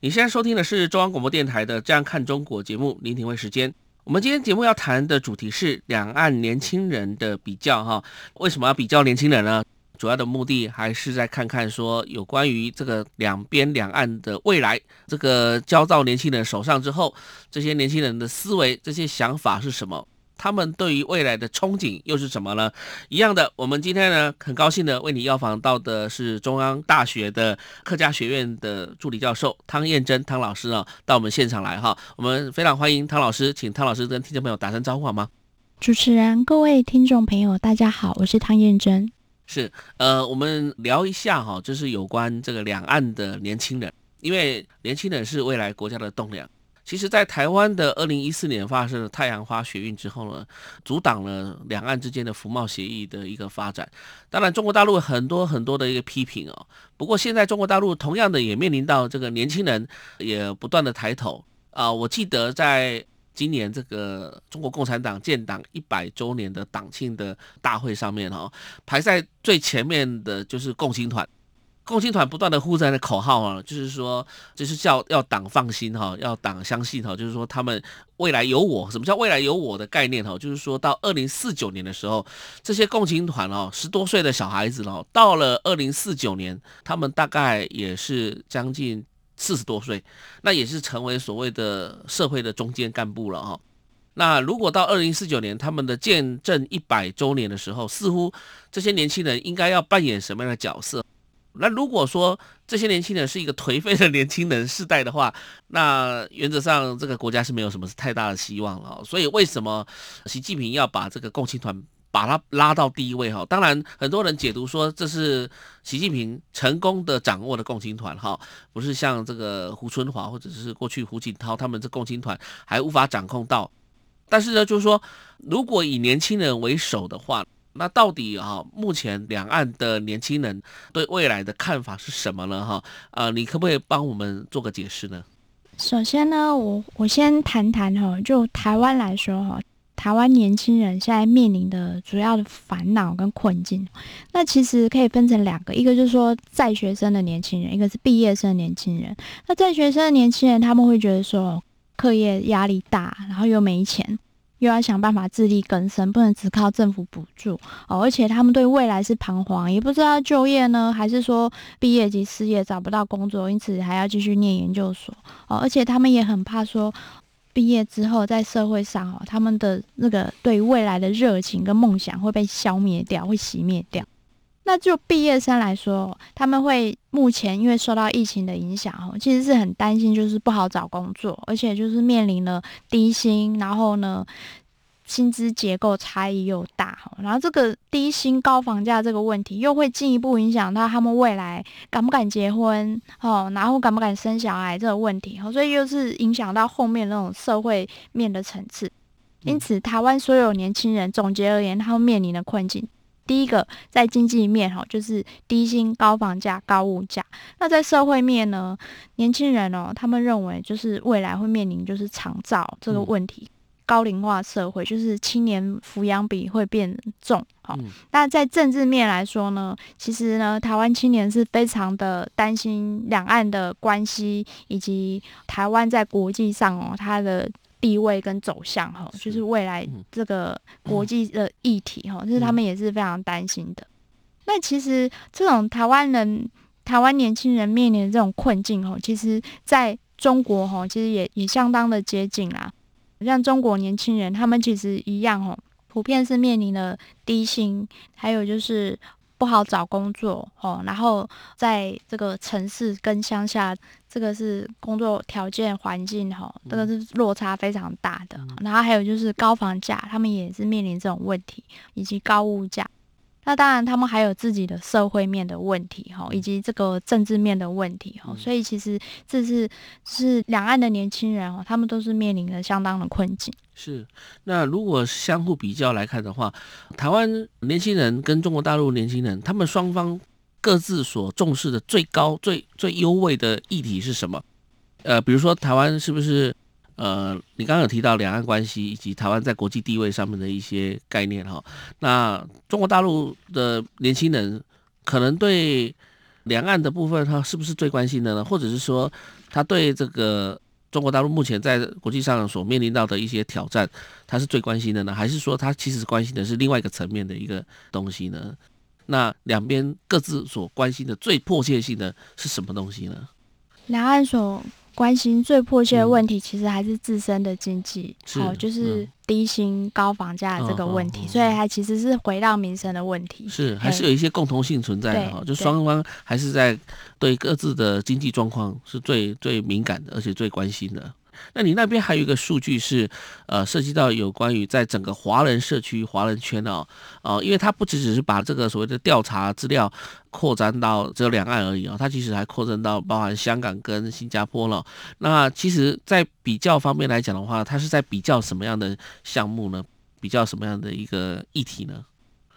你现在收听的是中央广播电台的《这样看中国》节目，林廷辉时间。我们今天节目要谈的主题是两岸年轻人的比较哈。为什么要比较年轻人呢？主要的目的还是在看看说有关于这个两边两岸的未来，这个交到年轻人手上之后，这些年轻人的思维、这些想法是什么？他们对于未来的憧憬又是什么呢？一样的，我们今天呢，很高兴的为你邀访到的是中央大学的客家学院的助理教授汤燕珍汤老师啊，到我们现场来哈。我们非常欢迎汤老师，请汤老师跟听众朋友打声招呼好吗？主持人，各位听众朋友，大家好，我是汤燕珍。是，呃，我们聊一下哈，就是有关这个两岸的年轻人，因为年轻人是未来国家的栋梁。其实，在台湾的二零一四年发生了太阳花学运之后呢，阻挡了两岸之间的服贸协议的一个发展。当然，中国大陆很多很多的一个批评哦。不过，现在中国大陆同样的也面临到这个年轻人也不断的抬头啊。我记得在今年这个中国共产党建党一百周年的党庆的大会上面哈，排在最前面的就是共青团。共青团不断的呼着的口号啊，就是说，就是叫要党放心哈，要党相信哈，就是说他们未来有我。什么叫未来有我的概念哈？就是说到二零四九年的时候，这些共青团哦，十多岁的小孩子哦，到了二零四九年，他们大概也是将近四十多岁，那也是成为所谓的社会的中坚干部了哈。那如果到二零四九年他们的建政一百周年的时候，似乎这些年轻人应该要扮演什么样的角色？那如果说这些年轻人是一个颓废的年轻人世代的话，那原则上这个国家是没有什么太大的希望了。所以为什么习近平要把这个共青团把它拉到第一位？哈，当然很多人解读说这是习近平成功的掌握的共青团，哈，不是像这个胡春华或者是过去胡锦涛他们这共青团还无法掌控到。但是呢，就是说如果以年轻人为首的话。那到底啊，目前两岸的年轻人对未来的看法是什么呢？哈，呃，你可不可以帮我们做个解释呢？首先呢，我我先谈谈哈，就台湾来说哈，台湾年轻人现在面临的主要的烦恼跟困境，那其实可以分成两个，一个就是说在学生的年轻人，一个是毕业生的年轻人。那在学生的年轻人，他们会觉得说课业压力大，然后又没钱。又要想办法自力更生，不能只靠政府补助哦。而且他们对未来是彷徨，也不知道就业呢，还是说毕业及失业找不到工作，因此还要继续念研究所哦。而且他们也很怕说，毕业之后在社会上哦，他们的那个对未来的热情跟梦想会被消灭掉，会熄灭掉。那就毕业生来说，他们会目前因为受到疫情的影响，哦，其实是很担心，就是不好找工作，而且就是面临了低薪，然后呢，薪资结构差异又大，然后这个低薪高房价这个问题，又会进一步影响到他们未来敢不敢结婚，哦，然后敢不敢生小孩这个问题，所以又是影响到后面那种社会面的层次。因此，台湾所有年轻人总结而言，他们面临的困境。第一个在经济面哈，就是低薪、高房价、高物价。那在社会面呢，年轻人哦，他们认为就是未来会面临就是长照这个问题，嗯、高龄化社会就是青年抚养比会变重。好、嗯，那在政治面来说呢，其实呢，台湾青年是非常的担心两岸的关系，以及台湾在国际上哦，它的。地位跟走向哈，就是未来这个国际的议题哈，就是他们也是非常担心的。那其实这种台湾人、台湾年轻人面临的这种困境哈，其实在中国哈，其实也也相当的接近啦。像中国年轻人，他们其实一样哈，普遍是面临了低薪，还有就是。不好找工作哦，然后在这个城市跟乡下，这个是工作条件环境哈，这个是落差非常大的。然后还有就是高房价，他们也是面临这种问题，以及高物价。那当然他们还有自己的社会面的问题哈，以及这个政治面的问题哈。所以其实这是是两岸的年轻人哦，他们都是面临着相当的困境。是，那如果相互比较来看的话，台湾年轻人跟中国大陆年轻人，他们双方各自所重视的最高、最最优位的议题是什么？呃，比如说台湾是不是呃，你刚刚有提到两岸关系以及台湾在国际地位上面的一些概念哈？那中国大陆的年轻人可能对两岸的部分，他是不是最关心的呢？或者是说他对这个？中国大陆目前在国际上所面临到的一些挑战，他是最关心的呢，还是说他其实关心的是另外一个层面的一个东西呢？那两边各自所关心的最迫切性的是什么东西呢？两岸所关心最迫切的问题，其实还是自身的经济，好、嗯哦，就是低薪高房价这个问题，嗯、所以它其实是回到民生的问题，是还是有一些共同性存在的哈，就双方还是在对各自的经济状况是最最敏感的，而且最关心的。那你那边还有一个数据是，呃，涉及到有关于在整个华人社区、华人圈哦，哦，因为它不只只是把这个所谓的调查资料扩展到只有两岸而已啊，它其实还扩展到包含香港跟新加坡了。那其实，在比较方面来讲的话，它是在比较什么样的项目呢？比较什么样的一个议题呢？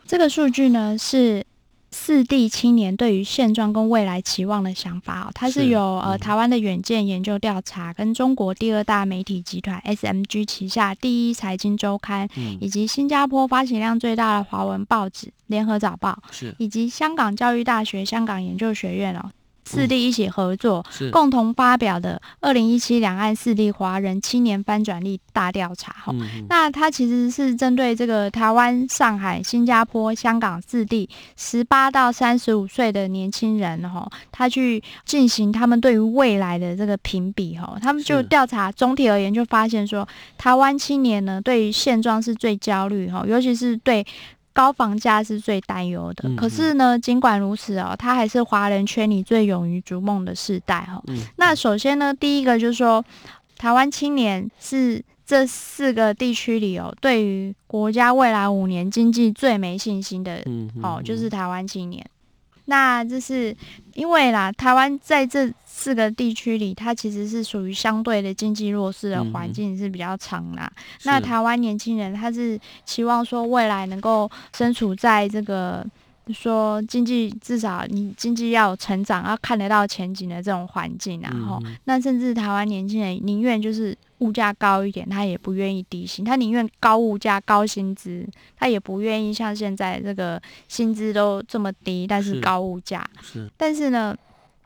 这个数据呢是。四地青年对于现状跟未来期望的想法哦，它是由是、嗯、呃台湾的远见研究调查，跟中国第二大媒体集团 SMG 旗下第一财经周刊，嗯、以及新加坡发行量最大的华文报纸联合早报，是以及香港教育大学香港研究学院哦。四地一起合作，嗯、共同发表的《二零一七两岸四地华人青年翻转力大调查》哈、嗯，那它其实是针对这个台湾、上海、新加坡、香港四地十八到三十五岁的年轻人哈，他去进行他们对于未来的这个评比哈，他们就调查总体而言就发现说，台湾青年呢对于现状是最焦虑哈，尤其是对。高房价是最担忧的，可是呢，尽管如此哦，他还是华人圈里最勇于逐梦的世代哈。那首先呢，第一个就是说，台湾青年是这四个地区里哦，对于国家未来五年经济最没信心的哦，就是台湾青年。那就是因为啦，台湾在这四个地区里，它其实是属于相对的经济弱势的环境是比较长啦。嗯、那台湾年轻人他是期望说未来能够身处在这个说经济至少你经济要成长，要看得到前景的这种环境，然后、嗯、那甚至台湾年轻人宁愿就是。物价高一点，他也不愿意低薪，他宁愿高物价高薪资，他也不愿意像现在这个薪资都这么低，但是高物价。是，但是呢，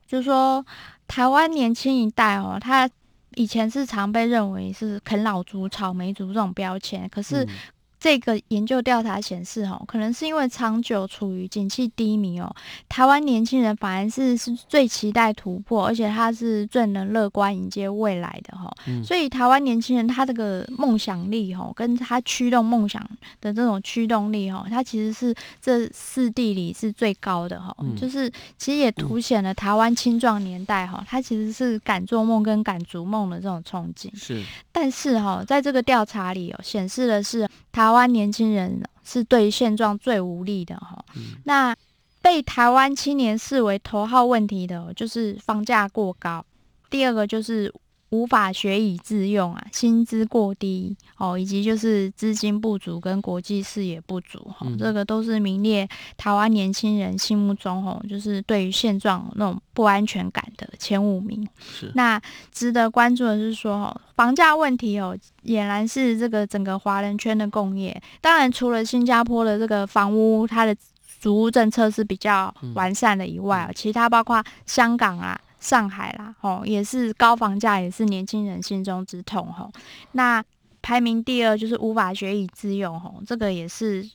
就是说台湾年轻一代哦，他以前是常被认为是啃老族、草莓族这种标签，可是。嗯这个研究调查显示，哦，可能是因为长久处于景气低迷哦，台湾年轻人反而是是最期待突破，而且他是最能乐观迎接未来的哈。嗯、所以台湾年轻人他这个梦想力哈，跟他驱动梦想的这种驱动力哈，他其实是这四地里是最高的哈。嗯、就是其实也凸显了台湾青壮年代哈，他其实是敢做梦跟敢逐梦的这种憧憬。是，但是哈，在这个调查里哦，显示的是台。台湾年轻人是对现状最无力的哈，嗯、那被台湾青年视为头号问题的，就是房价过高，第二个就是。无法学以致用啊，薪资过低哦，以及就是资金不足跟国际视野不足哈，嗯、这个都是名列台湾年轻人心目中哦，就是对于现状那种不安全感的前五名。是。那值得关注的是说哦，房价问题哦，俨然是这个整个华人圈的共业。当然，除了新加坡的这个房屋它的租屋政策是比较完善的以外，嗯、其他包括香港啊。上海啦，吼，也是高房价，也是年轻人心中之痛，吼。那排名第二就是无法学以致用，吼，这个也是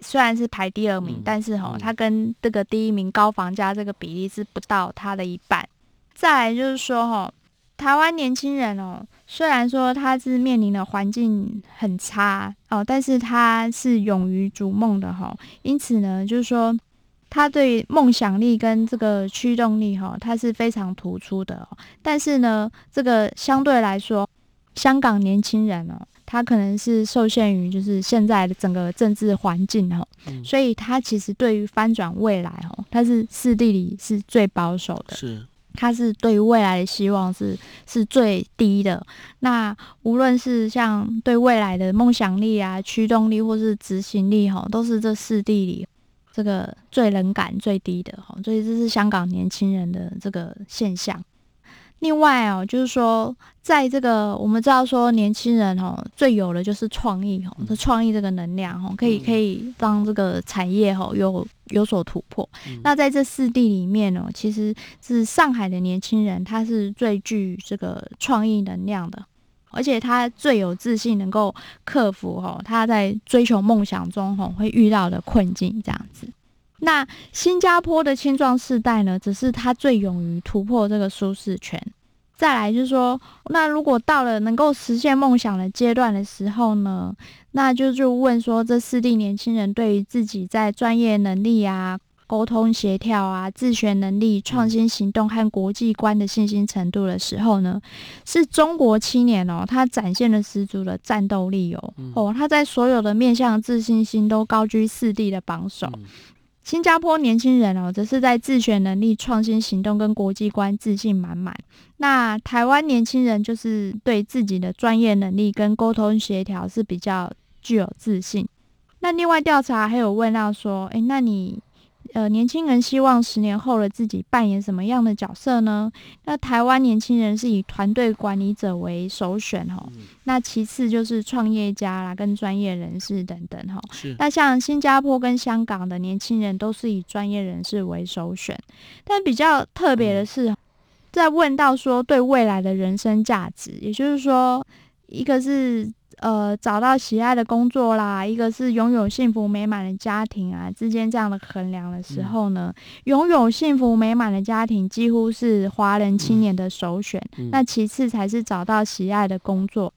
虽然是排第二名，嗯、但是吼，它跟这个第一名高房价这个比例是不到它的一半。再来就是说，吼，台湾年轻人哦，虽然说他是面临的环境很差哦，但是他是勇于逐梦的，吼。因此呢，就是说。他对梦想力跟这个驱动力，哈，他是非常突出的。但是呢，这个相对来说，香港年轻人哦，他可能是受限于就是现在的整个政治环境哦，嗯、所以他其实对于翻转未来哦，他是四地里是最保守的，是，他是对于未来的希望是是最低的。那无论是像对未来的梦想力啊、驱动力或是执行力哈，都是这四地里这个最冷感最低的哈，所以这是香港年轻人的这个现象。另外哦，就是说，在这个我们知道说，年轻人哦最有的就是创意哦，这创意这个能量哦，可以可以让这个产业哦有有所突破。嗯、那在这四地里面哦，其实是上海的年轻人，他是最具这个创意能量的，而且他最有自信，能够克服哦他在追求梦想中哦会遇到的困境这样子。那新加坡的青壮世代呢，只是他最勇于突破这个舒适圈。再来就是说，那如果到了能够实现梦想的阶段的时候呢，那就就问说，这四地年轻人对于自己在专业能力啊、沟通协调啊、自学能力、创新行动和国际观的信心程度的时候呢，是中国青年哦，他展现了十足的战斗力哦，哦，他在所有的面向自信心都高居四地的榜首。新加坡年轻人哦，则是在自学能力、创新行动跟国际观自信满满。那台湾年轻人就是对自己的专业能力跟沟通协调是比较具有自信。那另外调查还有问到说，诶，那你？呃，年轻人希望十年后的自己扮演什么样的角色呢？那台湾年轻人是以团队管理者为首选哦。嗯、那其次就是创业家啦，跟专业人士等等哈。是。那像新加坡跟香港的年轻人都是以专业人士为首选，但比较特别的是，嗯、在问到说对未来的人生价值，也就是说，一个是。呃，找到喜爱的工作啦，一个是拥有幸福美满的家庭啊，之间这样的衡量的时候呢，拥、嗯、有幸福美满的家庭几乎是华人青年的首选，嗯、那其次才是找到喜爱的工作，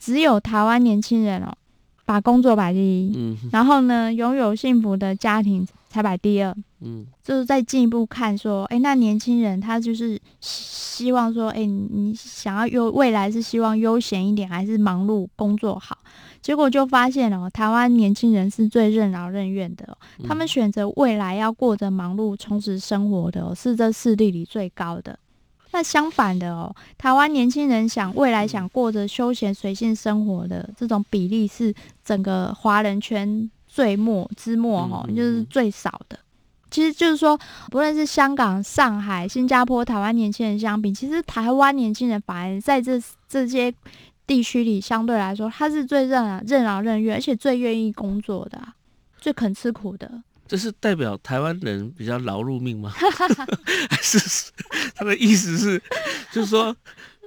只有台湾年轻人哦，把工作摆第一，嗯、然后呢，拥有幸福的家庭才摆第二，嗯，就是再进一步看说，哎，那年轻人他就是希望说，哎，你想要有未来是希望悠闲一点，还是忙碌工作好？结果就发现哦，台湾年轻人是最任劳任怨的，他们选择未来要过着忙碌充实生活的，是这四地里最高的。那相反的哦，台湾年轻人想未来想过着休闲随性生活的这种比例是整个华人圈最末之末哦，就是最少的。其实就是说，不论是香港、上海、新加坡、台湾年轻人相比，其实台湾年轻人反而在这这些地区里相对来说，他是最任劳任劳任怨，而且最愿意工作的，最肯吃苦的。这是代表台湾人比较劳碌命吗？还是他的意思是，就是说，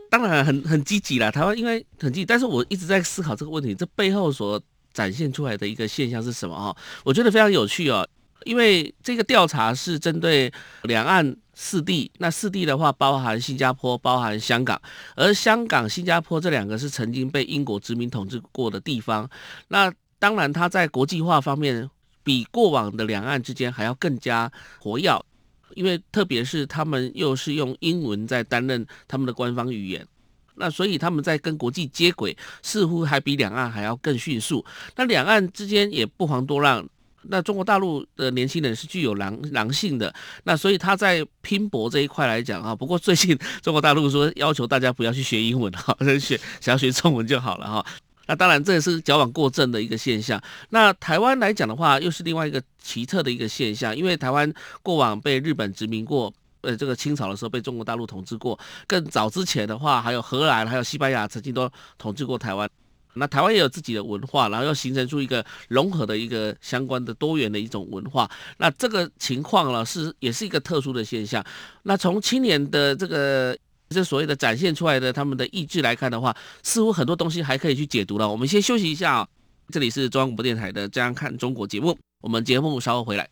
当然很很积极啦。台湾因为很积极，但是我一直在思考这个问题，这背后所展现出来的一个现象是什么？哈，我觉得非常有趣哦。因为这个调查是针对两岸四地，那四地的话包含新加坡、包含香港，而香港、新加坡这两个是曾经被英国殖民统治过的地方。那当然，它在国际化方面。比过往的两岸之间还要更加活跃，因为特别是他们又是用英文在担任他们的官方语言，那所以他们在跟国际接轨，似乎还比两岸还要更迅速。那两岸之间也不遑多让，那中国大陆的年轻人是具有狼狼性的，那所以他在拼搏这一块来讲啊，不过最近中国大陆说要求大家不要去学英文哈，学想要学中文就好了哈。那当然，这也是矫枉过正的一个现象。那台湾来讲的话，又是另外一个奇特的一个现象，因为台湾过往被日本殖民过，呃，这个清朝的时候被中国大陆统治过，更早之前的话，还有荷兰、还有西班牙曾经都统治过台湾。那台湾也有自己的文化，然后又形成出一个融合的一个相关的多元的一种文化。那这个情况呢，是也是一个特殊的现象。那从青年的这个。这所谓的展现出来的他们的意志来看的话，似乎很多东西还可以去解读了。我们先休息一下啊，这里是中央广播电台的《这样看中国》节目，我们节目稍后回来。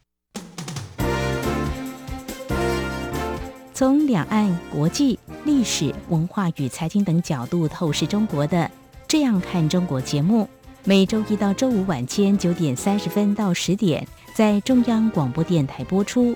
从两岸、国际、历史、文化与财经等角度透视中国的《这样看中国》节目，每周一到周五晚间九点三十分到十点在中央广播电台播出。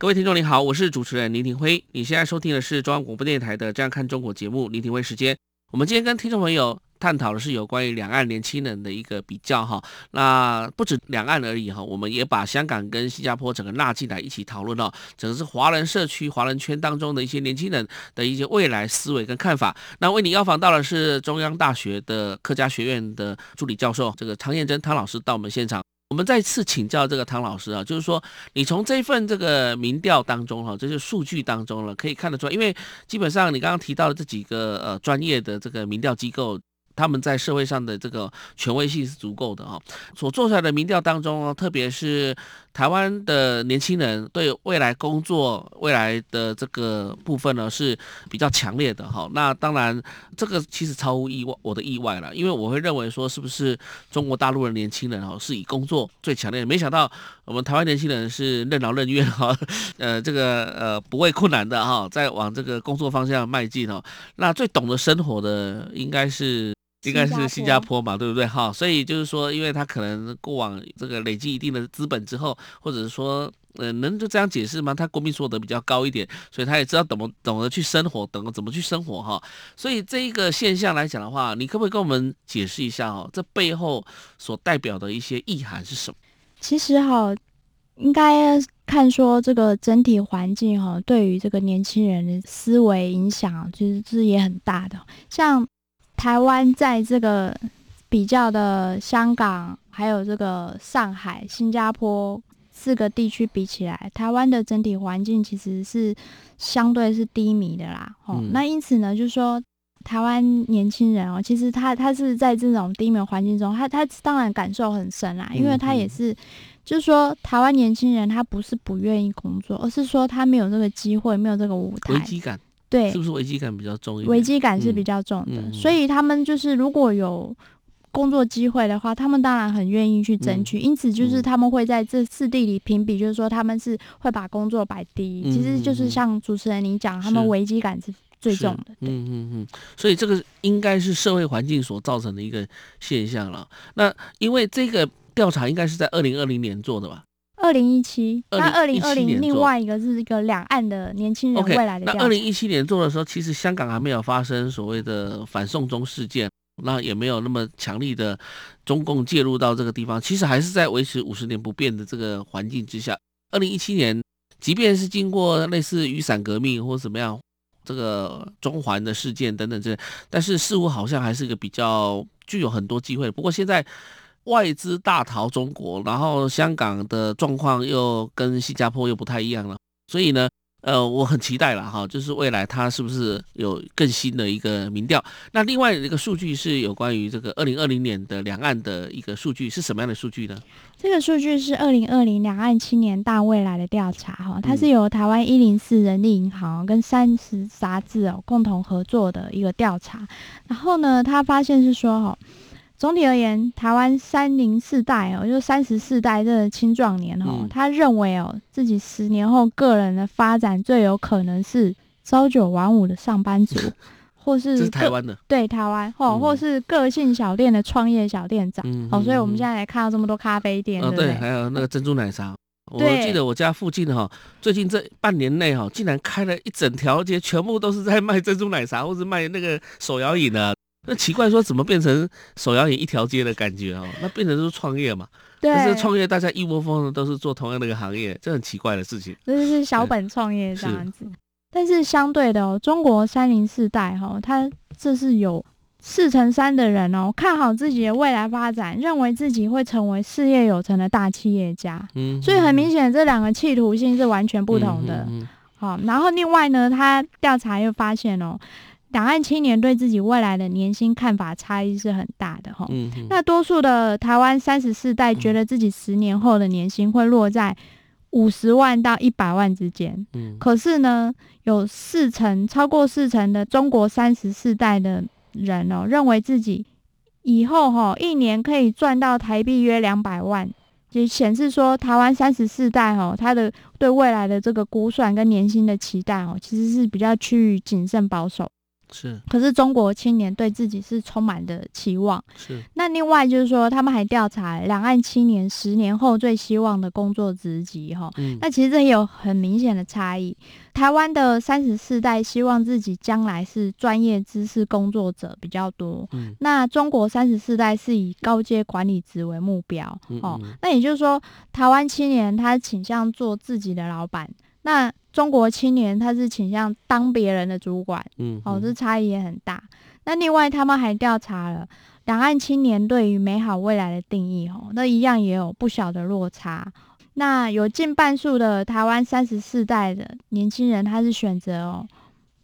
各位听众您好，我是主持人林廷辉。你现在收听的是中央广播电台的《这样看中国》节目，林廷辉时间。我们今天跟听众朋友探讨的是有关于两岸年轻人的一个比较哈。那不止两岸而已哈，我们也把香港跟新加坡整个纳进来一起讨论哦。整个是华人社区、华人圈当中的一些年轻人的一些未来思维跟看法。那为你邀访到的是中央大学的客家学院的助理教授这个汤燕珍汤老师到我们现场。我们再次请教这个唐老师啊，就是说，你从这份这个民调当中哈，这些数据当中了，可以看得出来，因为基本上你刚刚提到的这几个呃专业的这个民调机构。他们在社会上的这个权威性是足够的哈，所做出来的民调当中，特别是台湾的年轻人对未来工作、未来的这个部分呢是比较强烈的哈。那当然，这个其实超乎意外我的意外了，因为我会认为说，是不是中国大陆的年轻人哈是以工作最强烈，没想到我们台湾年轻人是任劳任怨哈，呃，这个呃不畏困难的哈，在往这个工作方向迈进哦。那最懂得生活的应该是。应该是新加坡嘛，对不对？哈，所以就是说，因为他可能过往这个累积一定的资本之后，或者是说，呃，能就这样解释吗？他国民所得比较高一点，所以他也知道怎么懂得去生活，懂得怎么去生活哈。所以这一个现象来讲的话，你可不可以跟我们解释一下哦？这背后所代表的一些意涵是什么？其实哈，应该看说这个整体环境哈，对于这个年轻人的思维影响，其实是也很大的，像。台湾在这个比较的香港，还有这个上海、新加坡四个地区比起来，台湾的整体环境其实是相对是低迷的啦。哦，嗯、那因此呢，就是说台湾年轻人哦，其实他他是在这种低迷环境中，他他当然感受很深啦，因为他也是，就是说台湾年轻人他不是不愿意工作，而是说他没有这个机会，没有这个舞台。危机感。对，是不是危机感比较重一点？危机感是比较重的，嗯、所以他们就是如果有工作机会的话，他们当然很愿意去争取。嗯、因此，就是他们会在这四地里评比，就是说他们是会把工作摆第一。嗯、其实就是像主持人你讲，他们危机感是最重的。对嗯嗯嗯，所以这个应该是社会环境所造成的一个现象了。那因为这个调查应该是在二零二零年做的吧？二零一七，那二零二零另外一个是一个两岸的年轻人未来的。Okay, 那二零一七年做的时候，其实香港还没有发生所谓的反送中事件，那也没有那么强力的中共介入到这个地方，其实还是在维持五十年不变的这个环境之下。二零一七年，即便是经过类似雨伞革命或怎么样，这个中环的事件等等这，但是似乎好像还是一个比较具有很多机会。不过现在。外资大逃中国，然后香港的状况又跟新加坡又不太一样了，所以呢，呃，我很期待了哈，就是未来它是不是有更新的一个民调？那另外一个数据是有关于这个二零二零年的两岸的一个数据，是什么样的数据呢？这个数据是二零二零两岸青年大未来的调查哈，它是由台湾一零四人力银行跟三十杂志哦共同合作的一个调查，然后呢，他发现是说哈。总体而言，台湾三零四代哦，就是三十四代这个青壮年哦，嗯、他认为哦，自己十年后个人的发展最有可能是朝九晚五的上班族，或是这是台湾的。对台湾哦，嗯、或是个性小店的创业小店长、嗯、哦，所以我们现在来看到这么多咖啡店，哦，对，还有那个珍珠奶茶，我记得我家附近哈，最近这半年内哈，竟然开了一整条街，全部都是在卖珍珠奶茶或是卖那个手摇饮的。那奇怪，说怎么变成手摇饮一条街的感觉哦？那变成是创业嘛？对，但是创业大家一窝蜂的都是做同样的一个行业，这很奇怪的事情。这是小本创业这样子。但是相对的哦，中国三零四代哈，他这是有四成三的人哦，看好自己的未来发展，认为自己会成为事业有成的大企业家。嗯，所以很明显，这两个企图性是完全不同的。嗯，好，然后另外呢，他调查又发现哦，两岸青年对自己未来的年薪看法差异是很大的哈。嗯，那多数的台湾三十四代觉得自己十年后的年薪会落在五十万到一百万之间，嗯，可是呢，有四成超过四成的中国三十四代的人哦，认为自己以后哈、哦、一年可以赚到台币约两百万，就显示说台湾三十四代哈、哦，他的对未来的这个估算跟年薪的期待哦，其实是比较趋于谨慎保守。是，可是中国青年对自己是充满的期望。是，那另外就是说，他们还调查两岸青年十年后最希望的工作职级哈。嗯，那其实这也有很明显的差异。台湾的三十四代希望自己将来是专业知识工作者比较多。嗯，那中国三十四代是以高阶管理职为目标。嗯，哦，那也就是说，台湾青年他倾向做自己的老板。那中国青年他是倾向当别人的主管，嗯，哦，这差异也很大。那另外他们还调查了两岸青年对于美好未来的定义，哦，那一样也有不小的落差。那有近半数的台湾三十四代的年轻人，他是选择哦，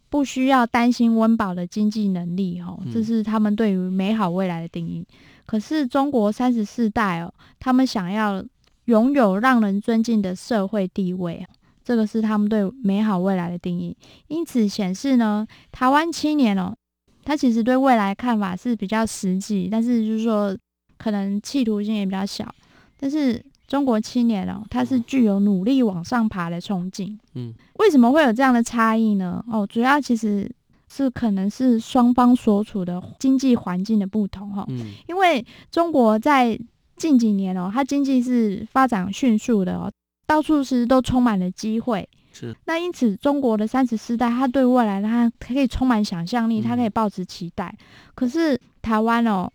不需要担心温饱的经济能力，哦，这是他们对于美好未来的定义。可是中国三十四代哦，他们想要拥有让人尊敬的社会地位。这个是他们对美好未来的定义，因此显示呢，台湾青年哦，他其实对未来看法是比较实际，但是就是说可能企图心也比较小。但是中国青年哦，他是具有努力往上爬的冲劲。嗯，为什么会有这样的差异呢？哦，主要其实是可能是双方所处的经济环境的不同哈。嗯，因为中国在近几年哦，它经济是发展迅速的哦。到处其实都充满了机会，是。那因此中国的三十四代，他对未来他可以充满想象力，他可以抱持期待。嗯、可是台湾哦，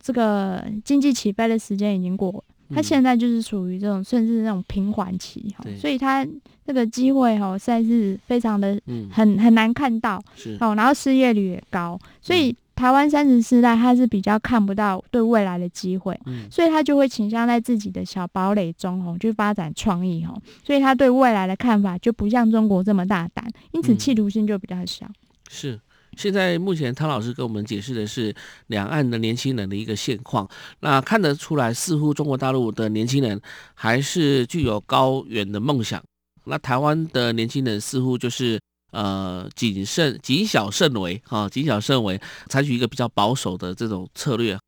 这个经济起飞的时间已经过了，他现在就是属于这种甚至那种平缓期，哈、所以他这个机会哦实在是非常的很很难看到，是。哦，然后失业率也高，所以。嗯台湾三十四代，他是比较看不到对未来的机会，嗯，所以他就会倾向在自己的小堡垒中哦，去发展创意哦，所以他对未来的看法就不像中国这么大胆，因此企图心就比较小。嗯、是，现在目前汤老师跟我们解释的是两岸的年轻人的一个现况，那看得出来，似乎中国大陆的年轻人还是具有高远的梦想，那台湾的年轻人似乎就是。呃，谨慎、谨小慎微，哈、谨小慎微，采取一个比较保守的这种策略。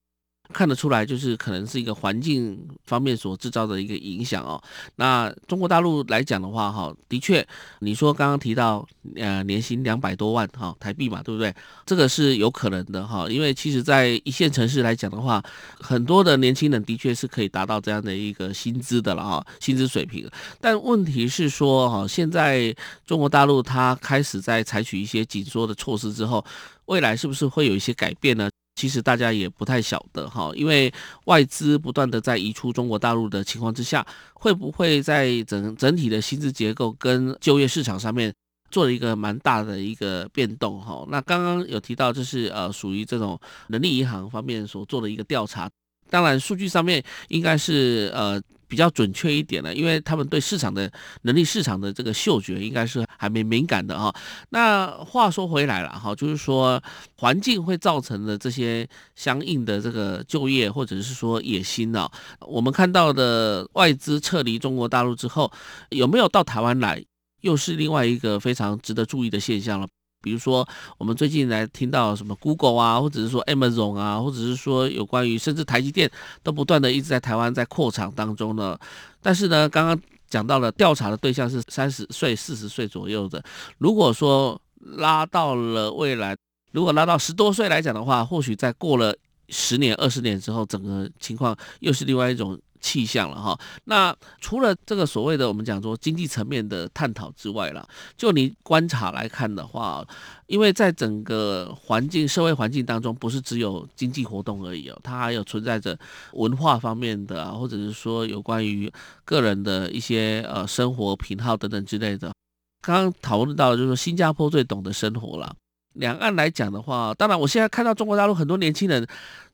看得出来，就是可能是一个环境方面所制造的一个影响哦。那中国大陆来讲的话，哈，的确，你说刚刚提到，呃，年薪两百多万哈台币嘛，对不对？这个是有可能的哈，因为其实在一线城市来讲的话，很多的年轻人的确是可以达到这样的一个薪资的了哈，薪资水平。但问题是说，哈，现在中国大陆它开始在采取一些紧缩的措施之后，未来是不是会有一些改变呢？其实大家也不太晓得哈，因为外资不断的在移出中国大陆的情况之下，会不会在整整体的薪资结构跟就业市场上面做了一个蛮大的一个变动哈？那刚刚有提到，就是呃属于这种人力银行方面所做的一个调查，当然数据上面应该是呃。比较准确一点了，因为他们对市场的能力、市场的这个嗅觉应该是还没敏感的哈。那话说回来了哈，就是说环境会造成的这些相应的这个就业或者是说野心呢，我们看到的外资撤离中国大陆之后，有没有到台湾来，又是另外一个非常值得注意的现象了。比如说，我们最近来听到什么 Google 啊，或者是说 Amazon 啊，或者是说有关于甚至台积电都不断的一直在台湾在扩厂当中呢。但是呢，刚刚讲到了调查的对象是三十岁、四十岁左右的。如果说拉到了未来，如果拉到十多岁来讲的话，或许在过了十年、二十年之后，整个情况又是另外一种气象了哈。那除了这个所谓的我们讲说经济层面的探讨之外了，就你观察来看的话，因为在整个环境社会环境当中，不是只有经济活动而已哦，它还有存在着文化方面的，或者是说有关于个人的一些呃生活品号等等之类的。刚刚讨论到就是新加坡最懂得生活了。两岸来讲的话，当然我现在看到中国大陆很多年轻人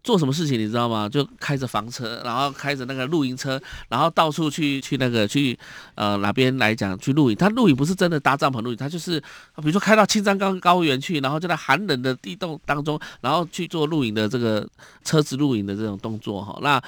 做什么事情，你知道吗？就开着房车，然后开着那个露营车，然后到处去去那个去呃哪边来讲去露营。他露营不是真的搭帐篷露营，他就是比如说开到青藏高高原去，然后就在寒冷的地洞当中，然后去做露营的这个车子露营的这种动作哈。那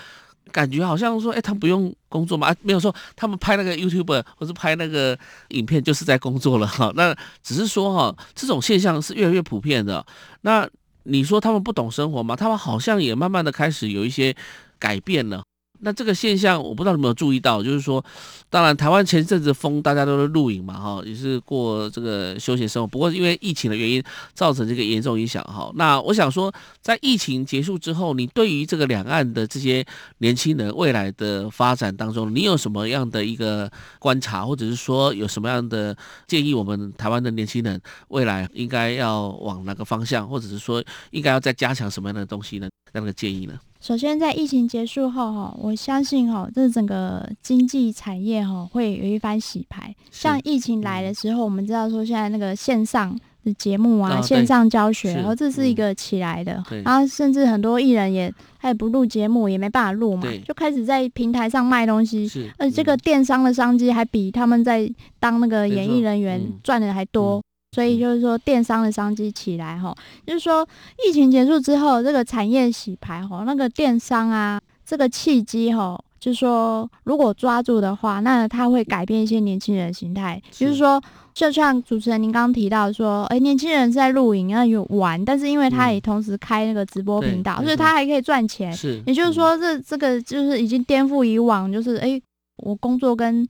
感觉好像说，哎，他不用工作吗？啊，没有说他们拍那个 YouTube 或是拍那个影片就是在工作了哈。那只是说哈，这种现象是越来越普遍的。那你说他们不懂生活吗？他们好像也慢慢的开始有一些改变了。那这个现象，我不知道有没有注意到，就是说，当然台湾前阵子封，大家都是露营嘛，哈，也是过这个休闲生活。不过因为疫情的原因，造成这个严重影响，哈。那我想说，在疫情结束之后，你对于这个两岸的这些年轻人未来的发展当中，你有什么样的一个观察，或者是说有什么样的建议？我们台湾的年轻人未来应该要往哪个方向，或者是说应该要再加强什么样的东西呢？这样的建议呢？首先，在疫情结束后，哈，我相信，哈，这整个经济产业，哈，会有一番洗牌。像疫情来的时候，我们知道说，现在那个线上的节目啊，线上教学，然后这是一个起来的。然后，甚至很多艺人也他也不录节目，也没办法录嘛，就开始在平台上卖东西。而且这个电商的商机还比他们在当那个演艺人员赚的还多。所以就是说，电商的商机起来哈，就是说疫情结束之后，这个产业洗牌哈，那个电商啊，这个契机哈，就是说如果抓住的话，那它会改变一些年轻人的心态。就是说，就像主持人您刚刚提到说，哎，年轻人在露营啊有玩，但是因为他也同时开那个直播频道，所以他还可以赚钱。是，也就是说，这这个就是已经颠覆以往，就是哎。我工作跟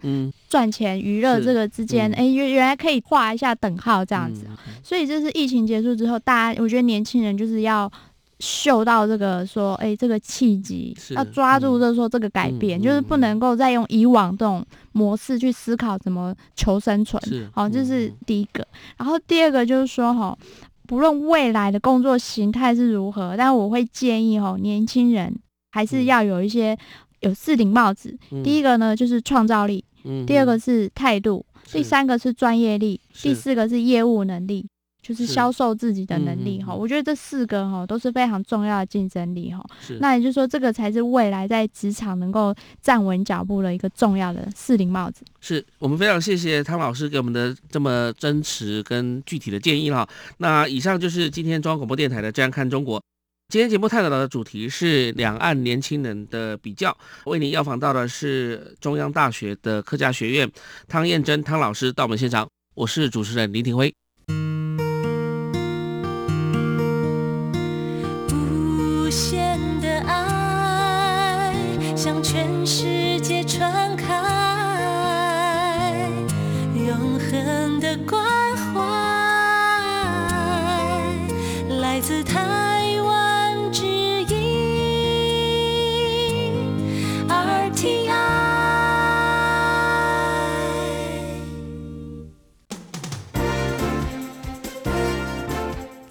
赚钱娱乐这个之间，哎、嗯，原、欸、原来可以画一下等号这样子，嗯、所以这是疫情结束之后，大家我觉得年轻人就是要嗅到这个说，哎、欸，这个契机，要抓住就是说这个改变，嗯、就是不能够再用以往这种模式去思考怎么求生存，好，这是第一个。然后第二个就是说，哈，不论未来的工作形态是如何，但我会建议哈，年轻人还是要有一些。有四顶帽子，第一个呢就是创造力，嗯、第二个是态度，第三个是专业力，第四个是业务能力，就是销售自己的能力哈。我觉得这四个哈都是非常重要的竞争力哈。那也就是说，这个才是未来在职场能够站稳脚步的一个重要的四顶帽子。是我们非常谢谢汤老师给我们的这么真实跟具体的建议哈。那以上就是今天中央广播电台的《这样看中国》。今天节目探讨的主题是两岸年轻人的比较，为您邀访到的是中央大学的客家学院汤燕珍汤老师到我们现场，我是主持人林廷辉。无限的爱向全世界传开，永恒的光